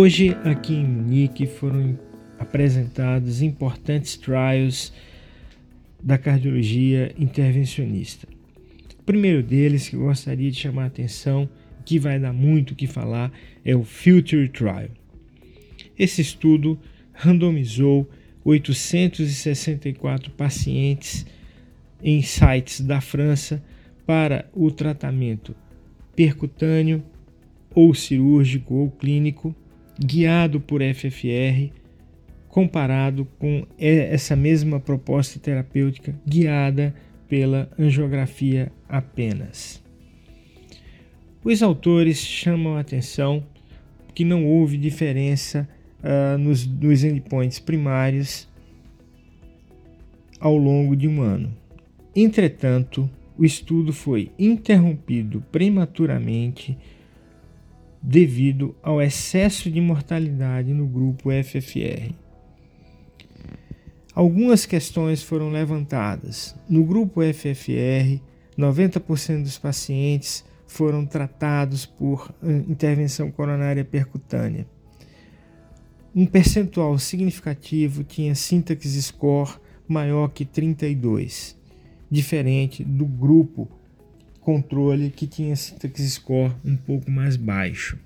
Hoje, aqui em Munique, foram apresentados importantes trials da cardiologia intervencionista. O primeiro deles que eu gostaria de chamar a atenção, que vai dar muito o que falar, é o Future Trial. Esse estudo randomizou 864 pacientes em sites da França para o tratamento percutâneo ou cirúrgico ou clínico, guiado por FFR, comparado com essa mesma proposta terapêutica guiada pela angiografia apenas. Os autores chamam a atenção que não houve diferença uh, nos, nos endpoints primários ao longo de um ano. Entretanto, o estudo foi interrompido prematuramente devido ao excesso de mortalidade no grupo FFR. Algumas questões foram levantadas. No grupo FFR, 90% dos pacientes foram tratados por eh, intervenção coronária percutânea. Um percentual significativo tinha sintaxe score maior que 32, diferente do grupo controle que tinha sintaxe score um pouco mais baixo.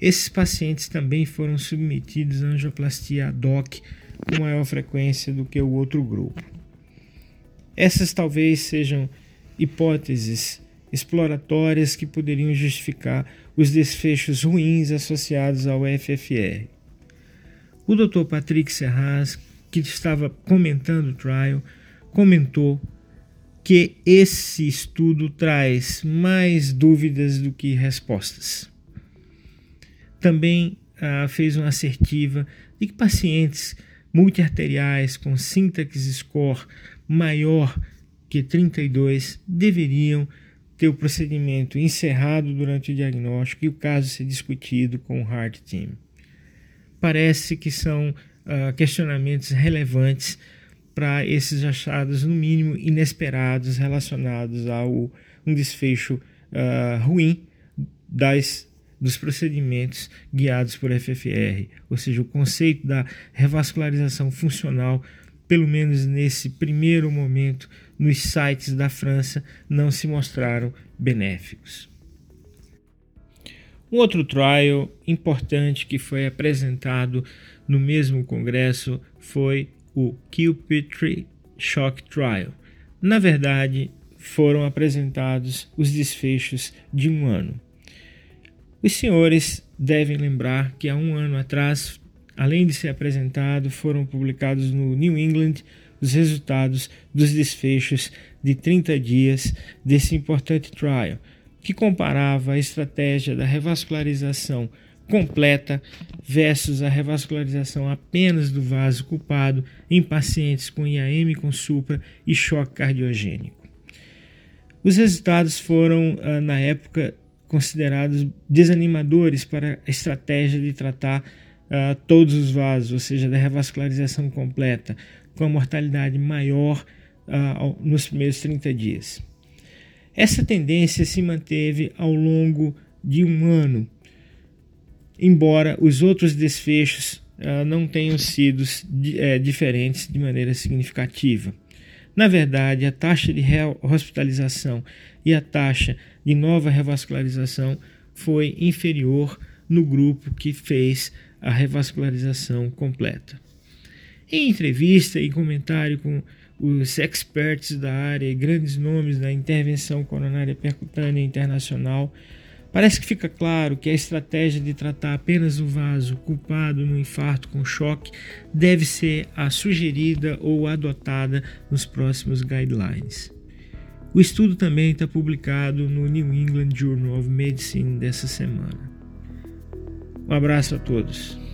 Esses pacientes também foram submetidos a angioplastia ad hoc com maior frequência do que o outro grupo. Essas talvez sejam hipóteses exploratórias que poderiam justificar os desfechos ruins associados ao FFR. O Dr. Patrick Serraz, que estava comentando o trial, comentou que esse estudo traz mais dúvidas do que respostas. Também ah, fez uma assertiva de que pacientes multiarteriais com sintaxe score maior que 32 deveriam ter o procedimento encerrado durante o diagnóstico e o caso ser discutido com o Heart Team. Parece que são uh, questionamentos relevantes para esses achados, no mínimo inesperados, relacionados a um desfecho uh, ruim das dos procedimentos guiados por FFR, ou seja, o conceito da revascularização funcional, pelo menos nesse primeiro momento, nos sites da França, não se mostraram benéficos. Um outro trial importante que foi apresentado no mesmo congresso foi o Cupid Shock Trial. Na verdade, foram apresentados os desfechos de um ano. Os senhores devem lembrar que há um ano atrás, além de ser apresentado, foram publicados no New England os resultados dos desfechos de 30 dias desse importante trial, que comparava a estratégia da revascularização completa versus a revascularização apenas do vaso culpado em pacientes com IAM com supra e choque cardiogênico. Os resultados foram, ah, na época, considerados desanimadores para a estratégia de tratar uh, todos os vasos, ou seja, da revascularização completa, com a mortalidade maior uh, nos primeiros 30 dias. Essa tendência se manteve ao longo de um ano, embora os outros desfechos uh, não tenham sido uh, diferentes de maneira significativa. Na verdade, a taxa de hospitalização e a taxa de nova revascularização foi inferior no grupo que fez a revascularização completa. Em entrevista e comentário com os experts da área e grandes nomes da intervenção coronária percutânea internacional, Parece que fica claro que a estratégia de tratar apenas o vaso culpado no infarto com choque deve ser a sugerida ou adotada nos próximos guidelines. O estudo também está publicado no New England Journal of Medicine dessa semana. Um abraço a todos.